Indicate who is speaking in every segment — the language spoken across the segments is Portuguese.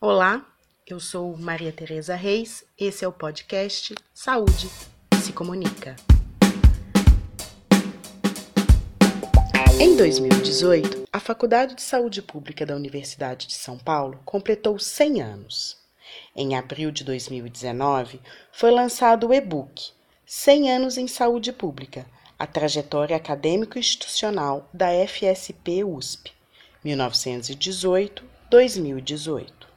Speaker 1: Olá, eu sou Maria Tereza Reis, esse é o podcast Saúde se Comunica. Em 2018, a Faculdade de Saúde Pública da Universidade de São Paulo completou 100 anos. Em abril de 2019, foi lançado o e-book 100 anos em Saúde Pública, a trajetória acadêmico-institucional da FSP USP, 1918-2018.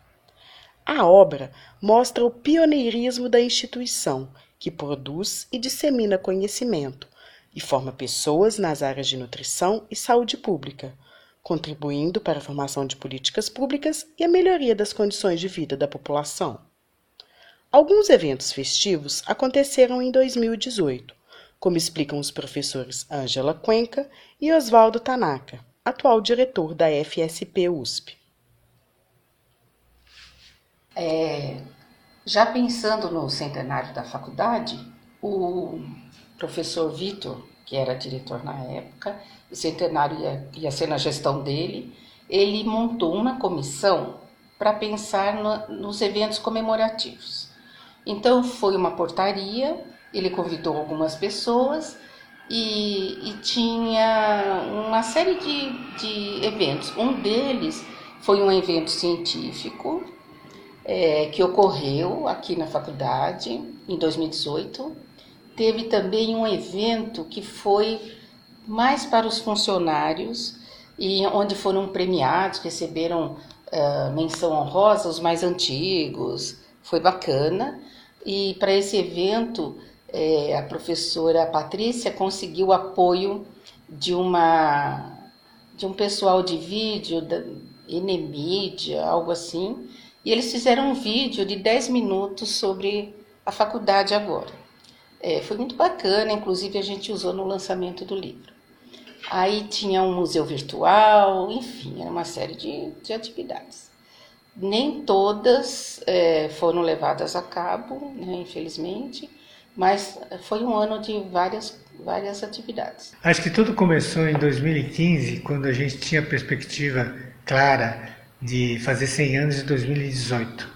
Speaker 1: A obra mostra o pioneirismo da instituição, que produz e dissemina conhecimento e forma pessoas nas áreas de nutrição e saúde pública, contribuindo para a formação de políticas públicas e a melhoria das condições de vida da população. Alguns eventos festivos aconteceram em 2018, como explicam os professores Ângela Cuenca e Oswaldo Tanaka, atual diretor da FSP USP.
Speaker 2: É, já pensando no centenário da faculdade, o professor Vitor, que era diretor na época, o centenário ia, ia ser na gestão dele, ele montou uma comissão para pensar no, nos eventos comemorativos. Então foi uma portaria ele convidou algumas pessoas e, e tinha uma série de, de eventos. Um deles foi um evento científico é, que ocorreu aqui na faculdade em 2018. Teve também um evento que foi mais para os funcionários e onde foram premiados, receberam uh, menção honrosa os mais antigos. Foi bacana. E para esse evento é, a professora Patrícia conseguiu apoio de uma de um pessoal de vídeo da Enemídia, algo assim, e eles fizeram um vídeo de 10 minutos sobre a faculdade agora. É, foi muito bacana, inclusive a gente usou no lançamento do livro. Aí tinha um museu virtual, enfim, era uma série de, de atividades. Nem todas é, foram levadas a cabo, né, infelizmente, mas foi um ano de várias, várias atividades.
Speaker 3: Acho que tudo começou em 2015, quando a gente tinha perspectiva clara de fazer 100 anos em 2018.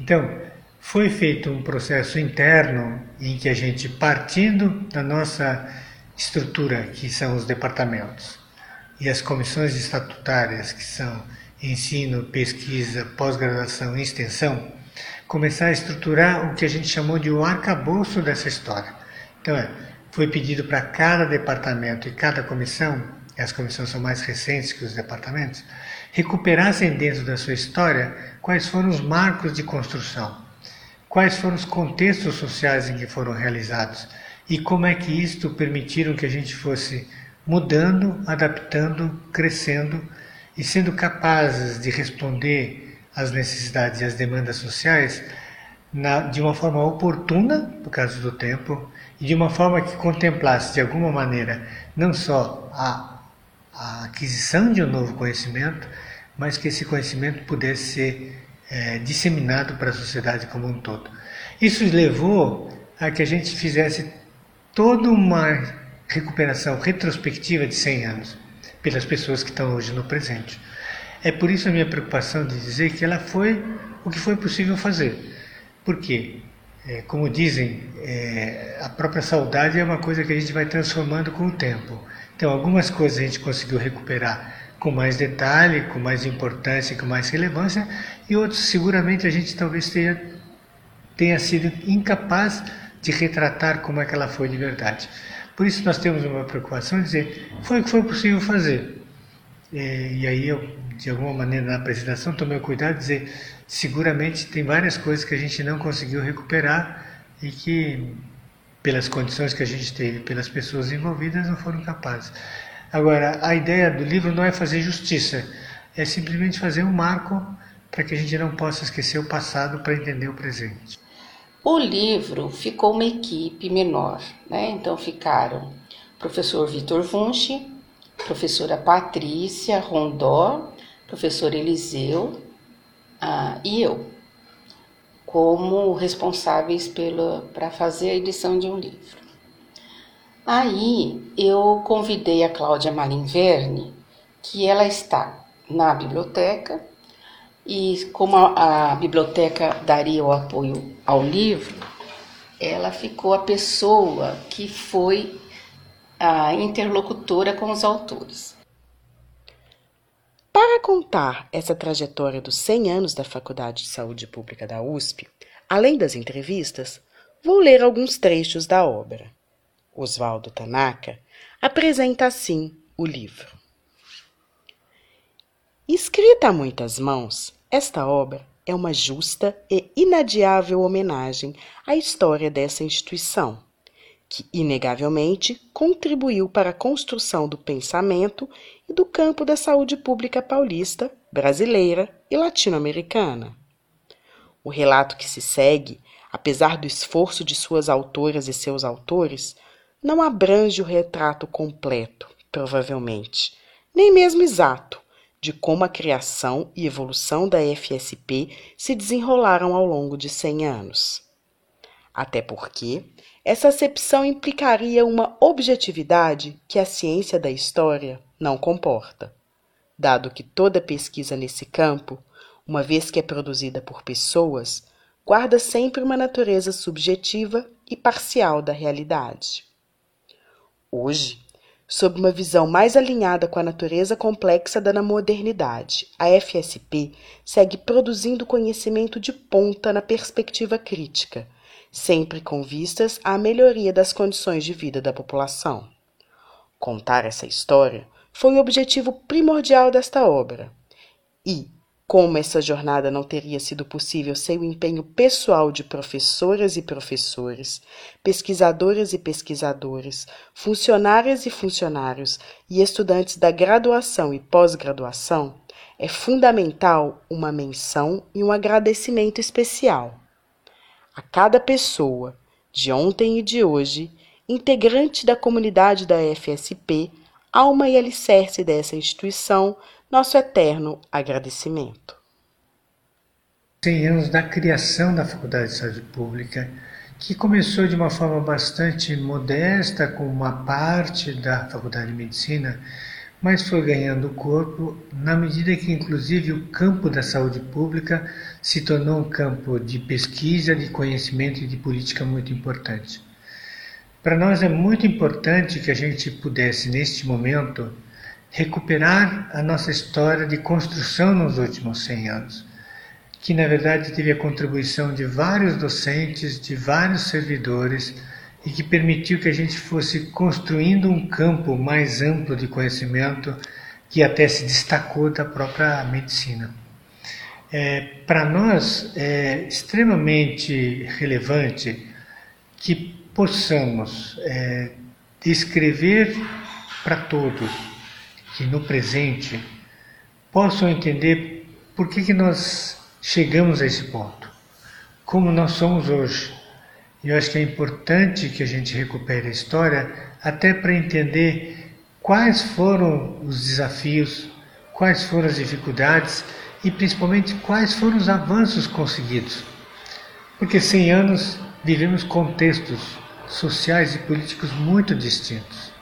Speaker 3: Então, foi feito um processo interno em que a gente, partindo da nossa estrutura, que são os departamentos, e as comissões estatutárias, que são ensino, pesquisa, pós-graduação e extensão, começar a estruturar o que a gente chamou de o arcabouço dessa história. Então, é, foi pedido para cada departamento e cada comissão, e as comissões são mais recentes que os departamentos, recuperassem dentro da sua história quais foram os marcos de construção, quais foram os contextos sociais em que foram realizados? E como é que isto permitiram que a gente fosse mudando, adaptando, crescendo e sendo capazes de responder as necessidades e as demandas sociais na, de uma forma oportuna, por causa do tempo, e de uma forma que contemplasse de alguma maneira não só a, a aquisição de um novo conhecimento, mas que esse conhecimento pudesse ser é, disseminado para a sociedade como um todo. Isso levou a que a gente fizesse toda uma recuperação retrospectiva de 100 anos pelas pessoas que estão hoje no presente. É por isso a minha preocupação de dizer que ela foi o que foi possível fazer. Por quê? É, como dizem, é, a própria saudade é uma coisa que a gente vai transformando com o tempo. Então, algumas coisas a gente conseguiu recuperar com mais detalhe, com mais importância, com mais relevância, e outros seguramente a gente talvez tenha, tenha sido incapaz de retratar como é que ela foi de verdade. Por isso nós temos uma preocupação de dizer, foi o que foi possível fazer. É, e aí eu de alguma maneira na apresentação, tomei o cuidado de dizer, seguramente tem várias coisas que a gente não conseguiu recuperar e que, pelas condições que a gente teve, pelas pessoas envolvidas, não foram capazes. Agora, a ideia do livro não é fazer justiça, é simplesmente fazer um marco para que a gente não possa esquecer o passado para entender o presente.
Speaker 2: O livro ficou uma equipe menor, né? então ficaram professor Vitor Vunchi, professora Patrícia Rondó professor Eliseu ah, e eu, como responsáveis para fazer a edição de um livro. Aí eu convidei a Cláudia Malinverne, que ela está na biblioteca, E como a, a biblioteca daria o apoio ao livro, ela ficou a pessoa que foi a interlocutora com os autores.
Speaker 1: Para contar essa trajetória dos 100 anos da Faculdade de Saúde Pública da USP, além das entrevistas, vou ler alguns trechos da obra. Oswaldo Tanaka apresenta assim o livro. Escrita a muitas mãos, esta obra é uma justa e inadiável homenagem à história dessa instituição, que inegavelmente contribuiu para a construção do pensamento e do campo da saúde pública paulista, brasileira e latino-americana. O relato que se segue, apesar do esforço de suas autoras e seus autores, não abrange o retrato completo, provavelmente, nem mesmo exato, de como a criação e evolução da FSP se desenrolaram ao longo de 100 anos. Até porque essa acepção implicaria uma objetividade que a ciência da história não comporta, dado que toda pesquisa nesse campo, uma vez que é produzida por pessoas, guarda sempre uma natureza subjetiva e parcial da realidade. Hoje, sob uma visão mais alinhada com a natureza complexa da modernidade, a FSP segue produzindo conhecimento de ponta na perspectiva crítica sempre com vistas à melhoria das condições de vida da população. Contar essa história foi o objetivo primordial desta obra. E, como essa jornada não teria sido possível sem o empenho pessoal de professoras e professores, pesquisadoras e pesquisadores, funcionárias e funcionários e estudantes da graduação e pós-graduação, é fundamental uma menção e um agradecimento especial a cada pessoa, de ontem e de hoje, integrante da comunidade da FSP, alma e alicerce dessa instituição, nosso eterno agradecimento.
Speaker 3: 100 anos da criação da Faculdade de Saúde Pública, que começou de uma forma bastante modesta, com uma parte da Faculdade de Medicina mas foi ganhando corpo na medida que, inclusive, o campo da saúde pública se tornou um campo de pesquisa, de conhecimento e de política muito importante. Para nós é muito importante que a gente pudesse, neste momento, recuperar a nossa história de construção nos últimos 100 anos, que na verdade teve a contribuição de vários docentes, de vários servidores e que permitiu que a gente fosse construindo um campo mais amplo de conhecimento que até se destacou da própria medicina. É, Para nós é extremamente relevante que possamos é, descrever para todos que no presente possam entender por que, que nós chegamos a esse ponto, como nós somos hoje eu acho que é importante que a gente recupere a história até para entender quais foram os desafios, quais foram as dificuldades e principalmente quais foram os avanços conseguidos. Porque 100 anos vivemos contextos sociais e políticos muito distintos.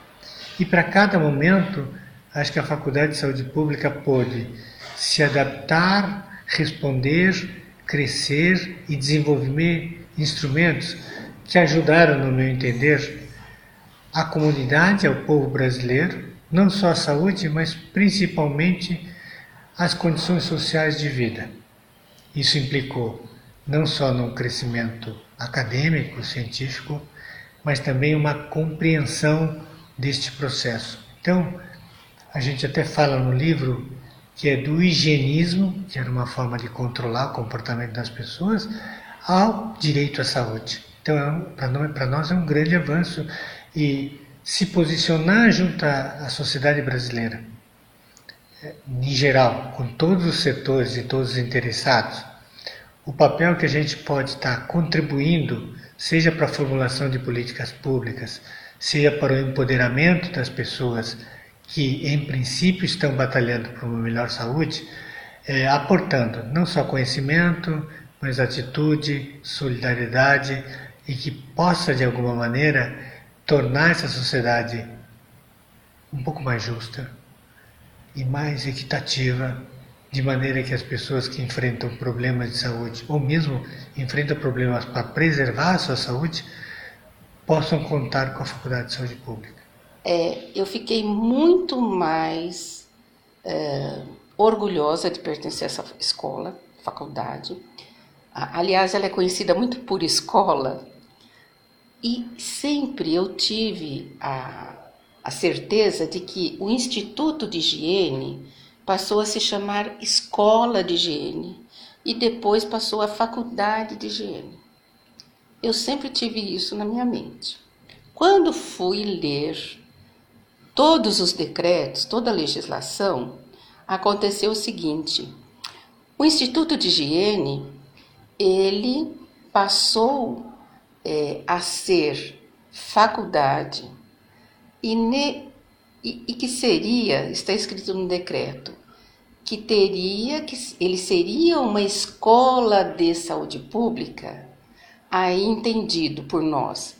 Speaker 3: E para cada momento, acho que a Faculdade de Saúde Pública pôde se adaptar, responder, crescer e desenvolver instrumentos que ajudaram, no meu entender, a comunidade, ao povo brasileiro, não só a saúde, mas principalmente as condições sociais de vida. Isso implicou não só num crescimento acadêmico, científico, mas também uma compreensão deste processo. Então, a gente até fala no livro que é do higienismo, que era uma forma de controlar o comportamento das pessoas, ao direito à saúde. Então, para nós é um grande avanço e se posicionar junto à sociedade brasileira, é, em geral, com todos os setores e todos os interessados, o papel que a gente pode estar contribuindo, seja para a formulação de políticas públicas, seja para o empoderamento das pessoas que, em princípio, estão batalhando por uma melhor saúde, é, aportando não só conhecimento, mas atitude, solidariedade, e que possa, de alguma maneira, tornar essa sociedade um pouco mais justa e mais equitativa, de maneira que as pessoas que enfrentam problemas de saúde, ou mesmo enfrentam problemas para preservar a sua saúde, possam contar com a Faculdade de Saúde Pública?
Speaker 2: É, eu fiquei muito mais é, orgulhosa de pertencer a essa escola, faculdade. Aliás, ela é conhecida muito por escola e sempre eu tive a, a certeza de que o Instituto de Higiene passou a se chamar Escola de Higiene e depois passou a Faculdade de Higiene. Eu sempre tive isso na minha mente. Quando fui ler todos os decretos, toda a legislação, aconteceu o seguinte: o Instituto de Higiene ele passou é, a ser faculdade e, ne, e, e que seria, está escrito no decreto, que teria que ele seria uma escola de saúde pública, aí entendido por nós,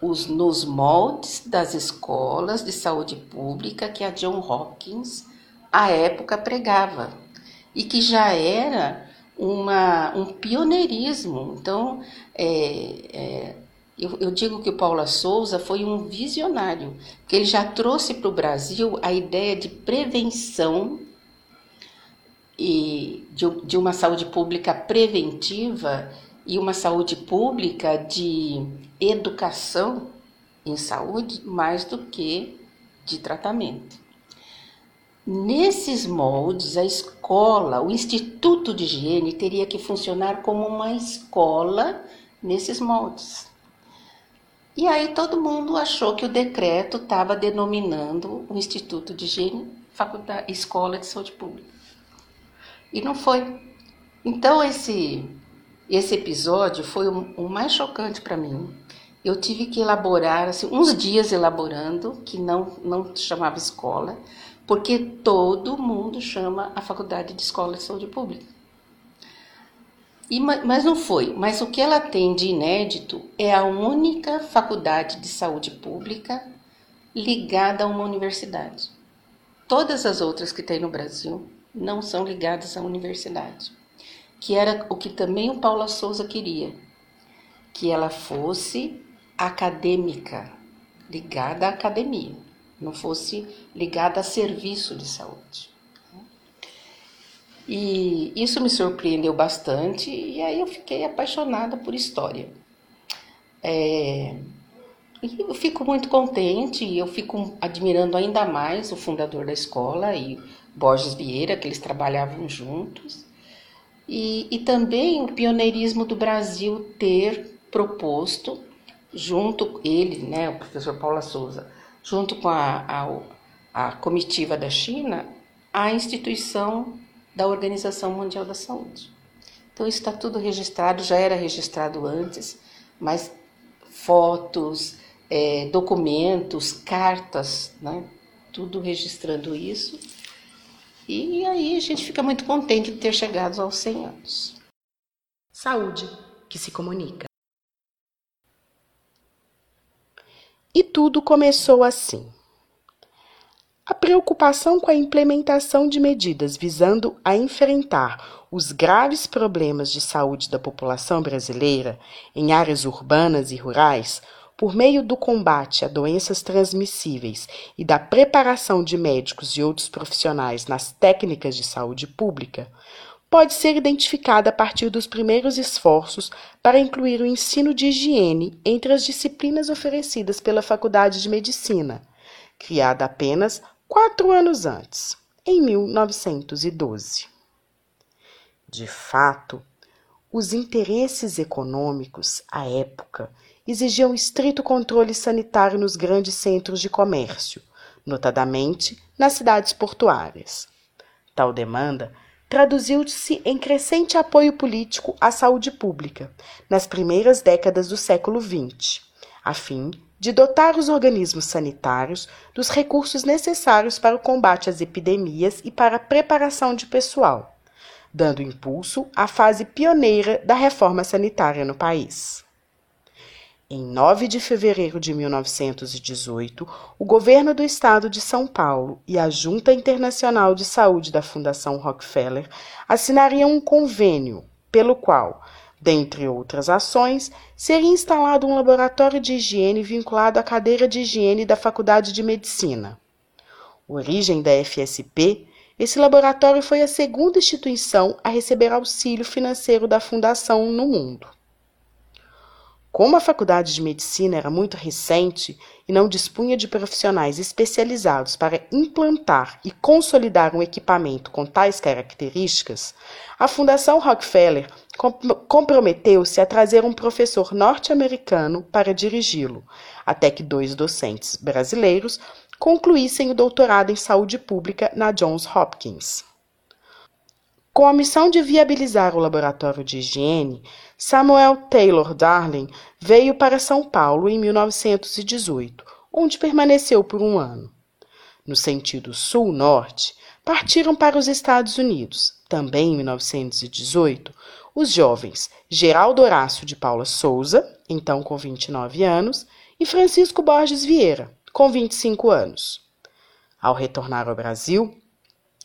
Speaker 2: os, nos moldes das escolas de saúde pública que a John Hopkins à época pregava e que já era uma, um pioneirismo. Então, é, é, eu, eu, digo que o Paula Souza foi um visionário, que ele já trouxe para o Brasil a ideia de prevenção e de, de uma saúde pública preventiva e uma saúde pública de educação em saúde mais do que de tratamento. Nesses moldes, a escola, o Instituto de Higiene teria que funcionar como uma escola nesses moldes. E aí todo mundo achou que o decreto estava denominando o Instituto de Higiene faculdade, Escola de Saúde Pública. E não foi. Então esse esse episódio foi o, o mais chocante para mim. Eu tive que elaborar assim, uns dias elaborando, que não não chamava escola, porque todo mundo chama a faculdade de Escola de Saúde Pública. E, mas não foi. Mas o que ela tem de inédito é a única faculdade de saúde pública ligada a uma universidade. Todas as outras que tem no Brasil não são ligadas à universidade, que era o que também o Paula Souza queria, que ela fosse acadêmica, ligada à academia, não fosse ligada a serviço de saúde. E isso me surpreendeu bastante e aí eu fiquei apaixonada por história. É, e eu fico muito contente e eu fico admirando ainda mais o fundador da escola e Borges Vieira, que eles trabalhavam juntos. E, e também o pioneirismo do Brasil ter proposto, junto ele, né, o professor Paula Souza, junto com a, a, a comitiva da China, a instituição da Organização Mundial da Saúde. Então, está tudo registrado, já era registrado antes, mas fotos, é, documentos, cartas, né? tudo registrando isso. E aí a gente fica muito contente de ter chegado aos 100 anos.
Speaker 1: Saúde que se comunica. E tudo começou assim. A preocupação com a implementação de medidas visando a enfrentar os graves problemas de saúde da população brasileira em áreas urbanas e rurais, por meio do combate a doenças transmissíveis e da preparação de médicos e outros profissionais nas técnicas de saúde pública, pode ser identificada a partir dos primeiros esforços para incluir o ensino de higiene entre as disciplinas oferecidas pela Faculdade de Medicina, criada apenas quatro anos antes, em 1912. De fato, os interesses econômicos, à época, exigiam estrito controle sanitário nos grandes centros de comércio, notadamente nas cidades portuárias. Tal demanda traduziu-se em crescente apoio político à saúde pública nas primeiras décadas do século XX, a fim de dotar os organismos sanitários dos recursos necessários para o combate às epidemias e para a preparação de pessoal, dando impulso à fase pioneira da reforma sanitária no país. Em 9 de fevereiro de 1918, o governo do estado de São Paulo e a Junta Internacional de Saúde da Fundação Rockefeller assinariam um convênio pelo qual, dentre outras ações, seria instalado um laboratório de higiene vinculado à cadeira de higiene da Faculdade de Medicina. Origem da FSP, esse laboratório foi a segunda instituição a receber auxílio financeiro da Fundação no mundo. Como a faculdade de medicina era muito recente e não dispunha de profissionais especializados para implantar e consolidar um equipamento com tais características, a Fundação Rockefeller comprometeu-se a trazer um professor norte-americano para dirigi-lo, até que dois docentes brasileiros concluíssem o doutorado em saúde pública na Johns Hopkins. Com a missão de viabilizar o laboratório de higiene, Samuel Taylor Darling veio para São Paulo em 1918, onde permaneceu por um ano. No sentido sul-norte, partiram para os Estados Unidos, também em 1918, os jovens Geraldo Horácio de Paula Souza, então com 29 anos, e Francisco Borges Vieira, com 25 anos. Ao retornar ao Brasil,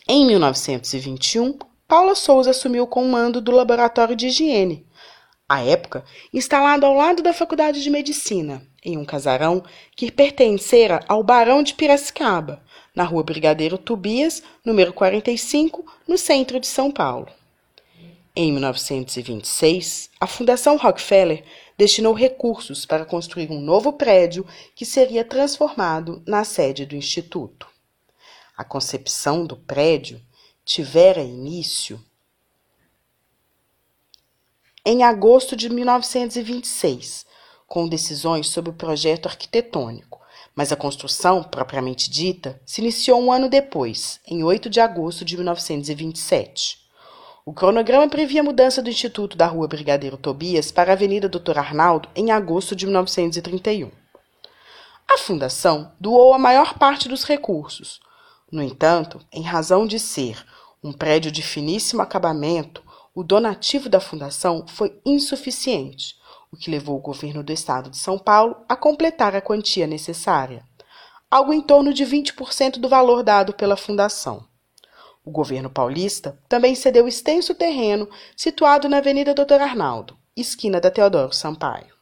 Speaker 1: em 1921, Paula Souza assumiu o comando do Laboratório de Higiene, à época instalado ao lado da Faculdade de Medicina, em um casarão que pertencera ao Barão de Piracicaba, na rua Brigadeiro Tobias, número 45, no centro de São Paulo. Em 1926, a Fundação Rockefeller destinou recursos para construir um novo prédio que seria transformado na sede do Instituto. A concepção do prédio tivera início em agosto de 1926, com decisões sobre o projeto arquitetônico, mas a construção, propriamente dita, se iniciou um ano depois, em 8 de agosto de 1927. O cronograma previa a mudança do Instituto da Rua Brigadeiro Tobias para a Avenida Doutor Arnaldo em agosto de 1931. A Fundação doou a maior parte dos recursos. No entanto, em razão de ser um prédio de finíssimo acabamento, o donativo da fundação foi insuficiente, o que levou o governo do estado de São Paulo a completar a quantia necessária, algo em torno de 20% do valor dado pela fundação. O governo paulista também cedeu extenso terreno situado na Avenida Doutor Arnaldo, esquina da Teodoro Sampaio.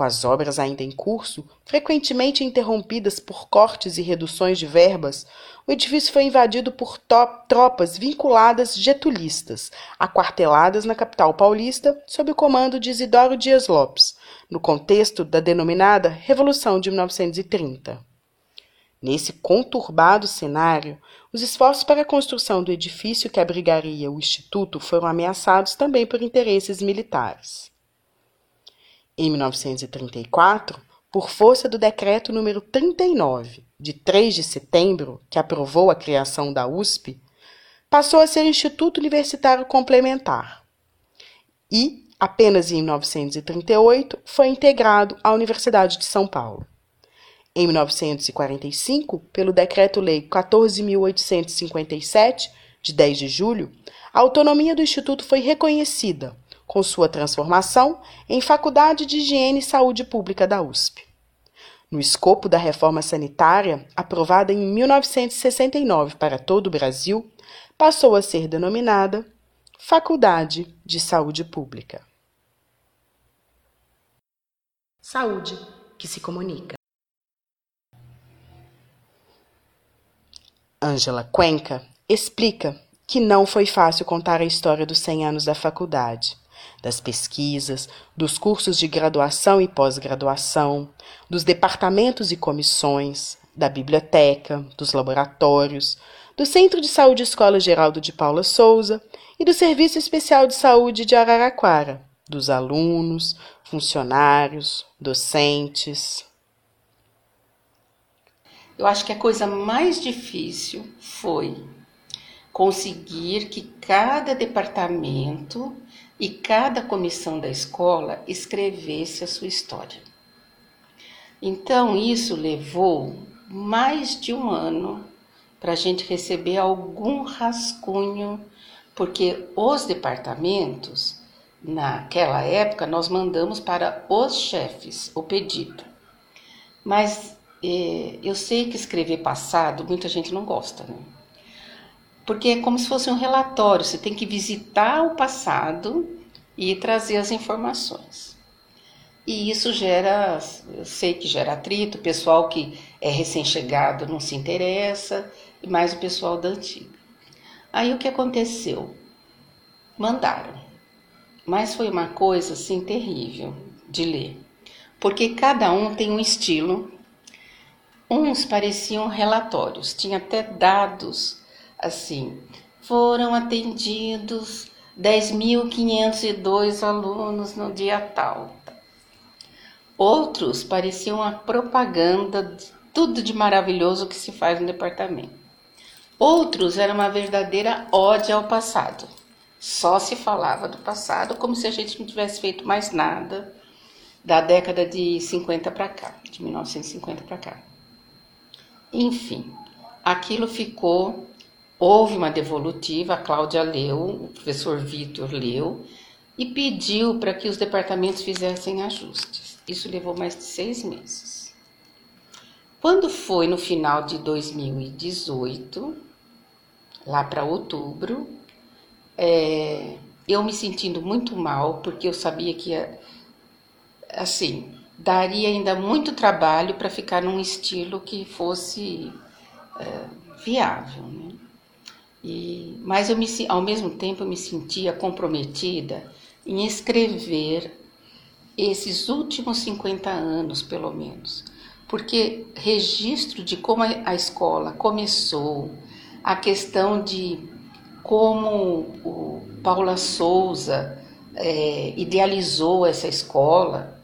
Speaker 1: Com as obras ainda em curso, frequentemente interrompidas por cortes e reduções de verbas, o edifício foi invadido por tropas vinculadas getulistas, aquarteladas na capital paulista sob o comando de Isidoro Dias Lopes, no contexto da denominada Revolução de 1930. Nesse conturbado cenário, os esforços para a construção do edifício que abrigaria o Instituto foram ameaçados também por interesses militares. Em 1934, por força do decreto número 39, de 3 de setembro, que aprovou a criação da USP, passou a ser Instituto Universitário Complementar. E, apenas em 1938, foi integrado à Universidade de São Paulo. Em 1945, pelo Decreto-Lei 14.857, de 10 de julho, a autonomia do Instituto foi reconhecida com sua transformação em Faculdade de Higiene e Saúde Pública da USP. No escopo da reforma sanitária, aprovada em 1969 para todo o Brasil, passou a ser denominada Faculdade de Saúde Pública. Saúde que se comunica. Ângela Cuenca explica que não foi fácil contar a história dos 100 anos da faculdade das pesquisas, dos cursos de graduação e pós-graduação, dos departamentos e comissões, da biblioteca, dos laboratórios, do Centro de Saúde Escola Geraldo de Paula Souza e do Serviço Especial de Saúde de Araraquara, dos alunos, funcionários, docentes.
Speaker 2: Eu acho que a coisa mais difícil foi conseguir que cada departamento e cada comissão da escola escrevesse a sua história. Então, isso levou mais de um ano para a gente receber algum rascunho, porque os departamentos naquela época, nós mandamos para os chefes o pedido. Mas é, eu sei que escrever passado muita gente não gosta, né? Porque é como se fosse um relatório, você tem que visitar o passado e trazer as informações. E isso gera, eu sei que gera atrito, o pessoal que é recém-chegado não se interessa, e mais o pessoal da antiga. Aí o que aconteceu? Mandaram. Mas foi uma coisa assim terrível de ler, porque cada um tem um estilo. Uns pareciam relatórios, tinha até dados assim. Foram atendidos 10.502 alunos no dia tal. Outros pareciam a propaganda de tudo de maravilhoso que se faz no departamento. Outros eram uma verdadeira ódio ao passado. Só se falava do passado como se a gente não tivesse feito mais nada da década de 50 para cá, de 1950 para cá. Enfim, aquilo ficou. Houve uma devolutiva, a Cláudia leu, o professor Vitor leu e pediu para que os departamentos fizessem ajustes. Isso levou mais de seis meses. Quando foi no final de 2018, lá para outubro, é, eu me sentindo muito mal, porque eu sabia que, assim, daria ainda muito trabalho para ficar num estilo que fosse é, viável. Né? E, mas eu me, ao mesmo tempo eu me sentia comprometida em escrever esses últimos 50 anos, pelo menos, porque registro de como a escola começou, a questão de como o Paula Souza é, idealizou essa escola,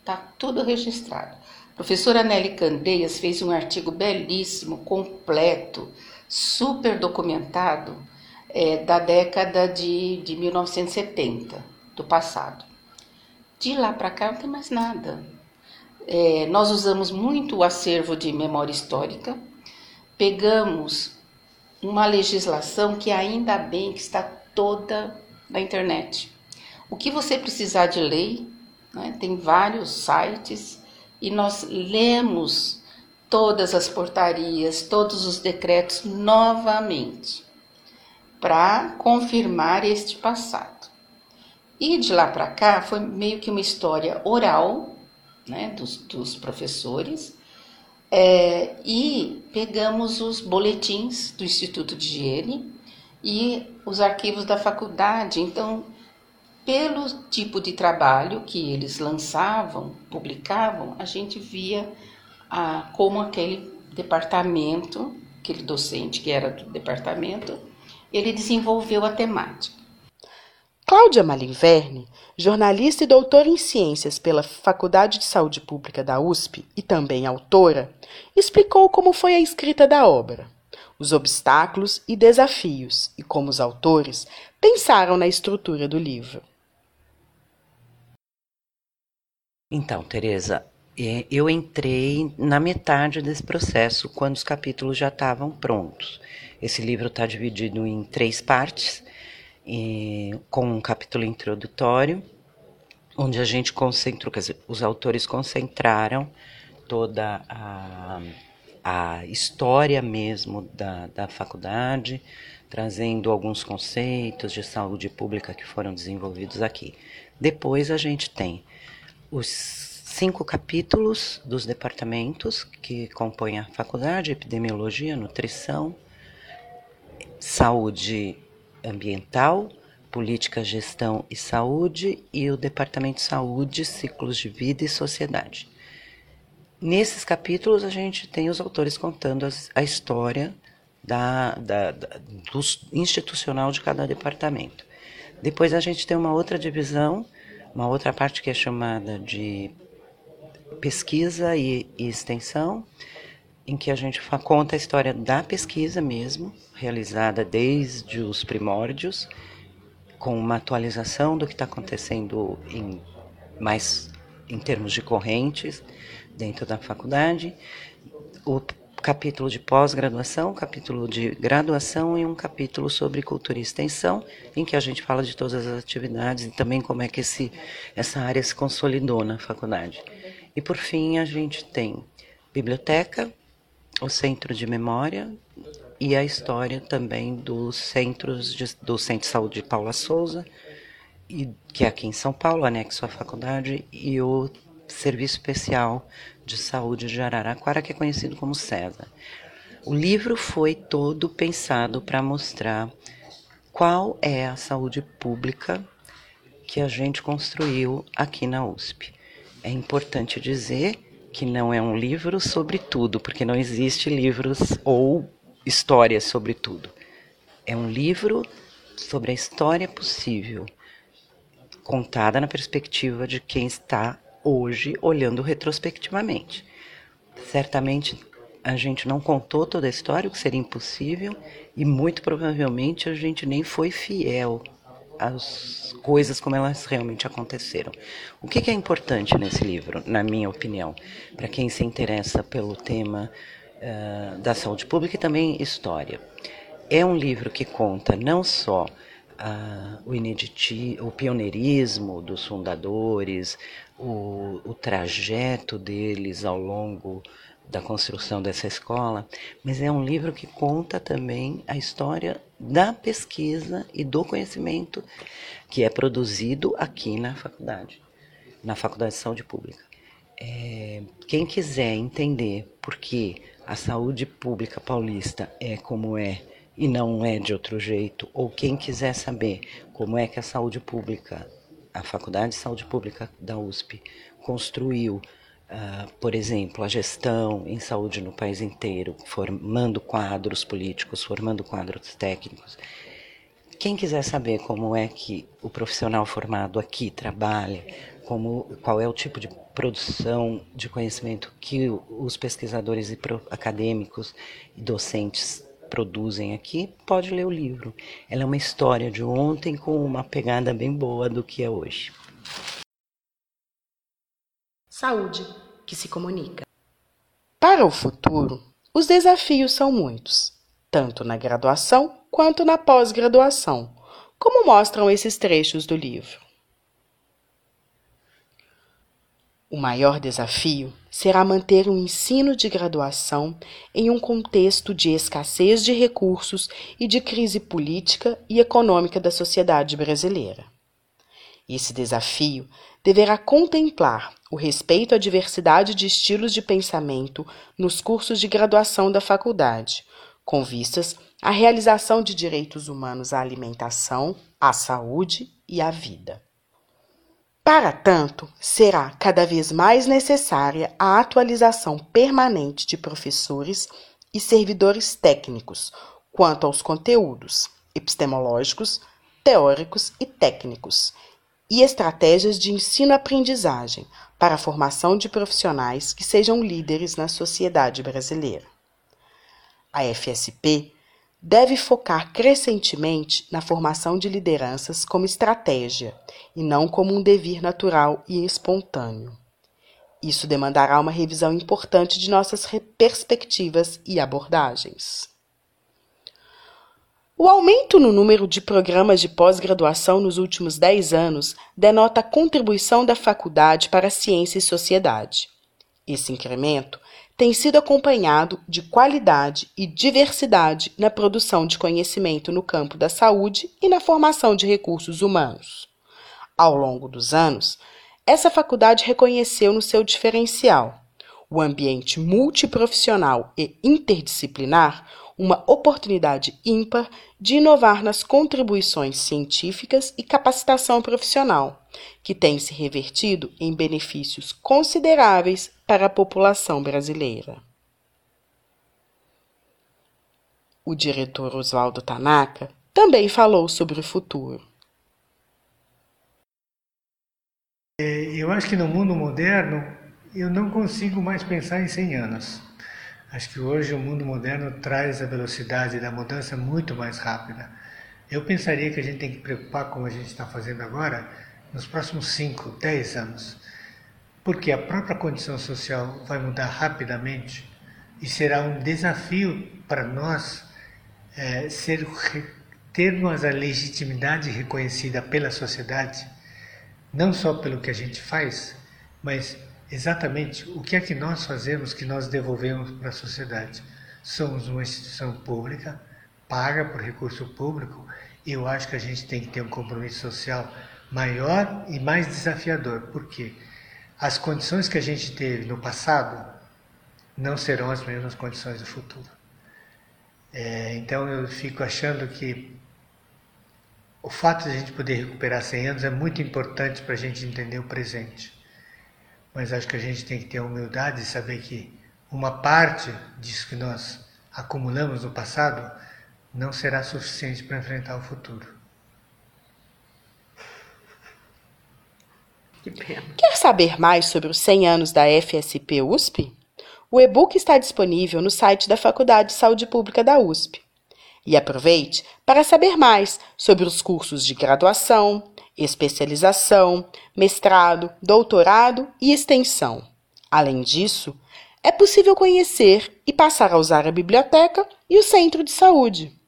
Speaker 2: está tudo registrado. A professora Nelly Candeias fez um artigo belíssimo, completo, super documentado, é, da década de, de 1970, do passado. De lá para cá não tem mais nada. É, nós usamos muito o acervo de memória histórica, pegamos uma legislação que ainda bem que está toda na internet. O que você precisar de lei, né, tem vários sites e nós lemos todas as portarias, todos os decretos novamente para confirmar este passado. E de lá para cá foi meio que uma história oral né, dos, dos professores é, e pegamos os boletins do Instituto de Higiene e os arquivos da faculdade. Então, pelo tipo de trabalho que eles lançavam, publicavam, a gente via ah, como aquele departamento, aquele docente que era do departamento, ele desenvolveu a temática.
Speaker 1: Cláudia Malinverne, jornalista e doutora em ciências pela Faculdade de Saúde Pública da USP e também autora, explicou como foi a escrita da obra, os obstáculos e desafios e como os autores pensaram na estrutura do livro.
Speaker 4: Então, Teresa, é, eu entrei na metade desse processo, quando os capítulos já estavam prontos. Esse livro está dividido em três partes e, com um capítulo introdutório, onde a gente concentrou, quer dizer, os autores concentraram toda a, a história mesmo da, da faculdade, trazendo alguns conceitos de saúde pública que foram desenvolvidos aqui. Depois a gente tem os cinco capítulos dos departamentos que compõem a faculdade: epidemiologia, nutrição, saúde ambiental, política, gestão e saúde, e o Departamento de Saúde, ciclos de vida e sociedade. Nesses capítulos, a gente tem os autores contando as, a história da, da, da, do institucional de cada departamento. Depois, a gente tem uma outra divisão, uma outra parte que é chamada de pesquisa e, e extensão, em que a gente conta a história da pesquisa mesmo, realizada desde os primórdios, com uma atualização do que está acontecendo em mais em termos de correntes dentro da faculdade. O capítulo de pós-graduação, capítulo de graduação e um capítulo sobre cultura e extensão, em que a gente fala de todas as atividades e também como é que esse, essa área se consolidou na faculdade. E por fim, a gente tem biblioteca, o centro de memória e a história também dos centros de, do Centro de Saúde de Paula Souza, e, que é aqui em São Paulo, anexo à faculdade, e o Serviço Especial de Saúde de Araraquara, que é conhecido como César. O livro foi todo pensado para mostrar qual é a saúde pública que a gente construiu aqui na USP. É importante dizer que não é um livro sobre tudo, porque não existe livros ou histórias sobre tudo. É um livro sobre a história possível, contada na perspectiva de quem está hoje olhando retrospectivamente. Certamente a gente não contou toda a história, o que seria impossível, e muito provavelmente a gente nem foi fiel às coisas como elas realmente aconteceram. O que, que é importante nesse livro, na minha opinião, para quem se interessa pelo tema uh, da saúde pública e também história? É um livro que conta não só uh, o, inediti, o pioneirismo dos fundadores, o, o trajeto deles ao longo da construção dessa escola, mas é um livro que conta também a história da pesquisa e do conhecimento que é produzido aqui na faculdade, na Faculdade de Saúde Pública. É, quem quiser entender por que a saúde pública paulista é como é e não é de outro jeito, ou quem quiser saber como é que a saúde pública a Faculdade de Saúde Pública da USP construiu, uh, por exemplo, a gestão em saúde no país inteiro, formando quadros políticos, formando quadros técnicos. Quem quiser saber como é que o profissional formado aqui trabalha, como, qual é o tipo de produção de conhecimento que os pesquisadores e acadêmicos e docentes produzem aqui, pode ler o livro. Ela é uma história de ontem com uma pegada bem boa do que é hoje.
Speaker 1: Saúde que se comunica. Para o futuro, os desafios são muitos, tanto na graduação quanto na pós-graduação, como mostram esses trechos do livro. O maior desafio será manter o ensino de graduação em um contexto de escassez de recursos e de crise política e econômica da sociedade brasileira. Esse desafio deverá contemplar o respeito à diversidade de estilos de pensamento nos cursos de graduação da faculdade, com vistas à realização de direitos humanos à alimentação, à saúde e à vida. Para tanto, será cada vez mais necessária a atualização permanente de professores e servidores técnicos quanto aos conteúdos epistemológicos, teóricos e técnicos, e estratégias de ensino-aprendizagem para a formação de profissionais que sejam líderes na sociedade brasileira. A FSP deve focar crescentemente na formação de lideranças como estratégia e não como um devir natural e espontâneo. Isso demandará uma revisão importante de nossas perspectivas e abordagens. O aumento no número de programas de pós-graduação nos últimos 10 anos denota a contribuição da faculdade para a ciência e sociedade. Esse incremento tem sido acompanhado de qualidade e diversidade na produção de conhecimento no campo da saúde e na formação de recursos humanos. Ao longo dos anos, essa faculdade reconheceu no seu diferencial o ambiente multiprofissional e interdisciplinar uma oportunidade ímpar de inovar nas contribuições científicas e capacitação profissional, que tem se revertido em benefícios consideráveis para a população brasileira. O diretor Oswaldo Tanaka também falou sobre o futuro.
Speaker 3: É, eu acho que no mundo moderno eu não consigo mais pensar em 100 anos. Acho que hoje o mundo moderno traz a velocidade da mudança muito mais rápida. Eu pensaria que a gente tem que preocupar, como a gente está fazendo agora, nos próximos 5, 10 anos. Porque a própria condição social vai mudar rapidamente e será um desafio para nós é, ser, termos a legitimidade reconhecida pela sociedade, não só pelo que a gente faz, mas exatamente o que é que nós fazemos que nós devolvemos para a sociedade. Somos uma instituição pública, paga por recurso público, e eu acho que a gente tem que ter um compromisso social maior e mais desafiador. Por quê? As condições que a gente teve no passado não serão as mesmas condições do futuro. É, então eu fico achando que o fato de a gente poder recuperar 100 anos é muito importante para a gente entender o presente. Mas acho que a gente tem que ter a humildade de saber que uma parte disso que nós acumulamos no passado não será suficiente para enfrentar o futuro.
Speaker 1: Quer saber mais sobre os 100 anos da FSP USP? O e-book está disponível no site da Faculdade de Saúde Pública da USP. E aproveite para saber mais sobre os cursos de graduação, especialização, mestrado, doutorado e extensão. Além disso, é possível conhecer e passar a usar a biblioteca e o centro de saúde.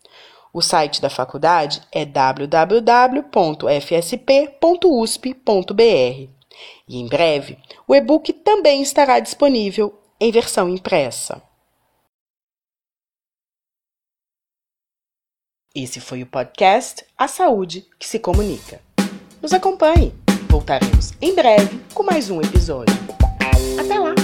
Speaker 1: O site da faculdade é www.fsp.usp.br. E em breve, o e-book também estará disponível em versão impressa. Esse foi o podcast A Saúde que se Comunica. Nos acompanhe. Voltaremos em breve com mais um episódio. Até lá!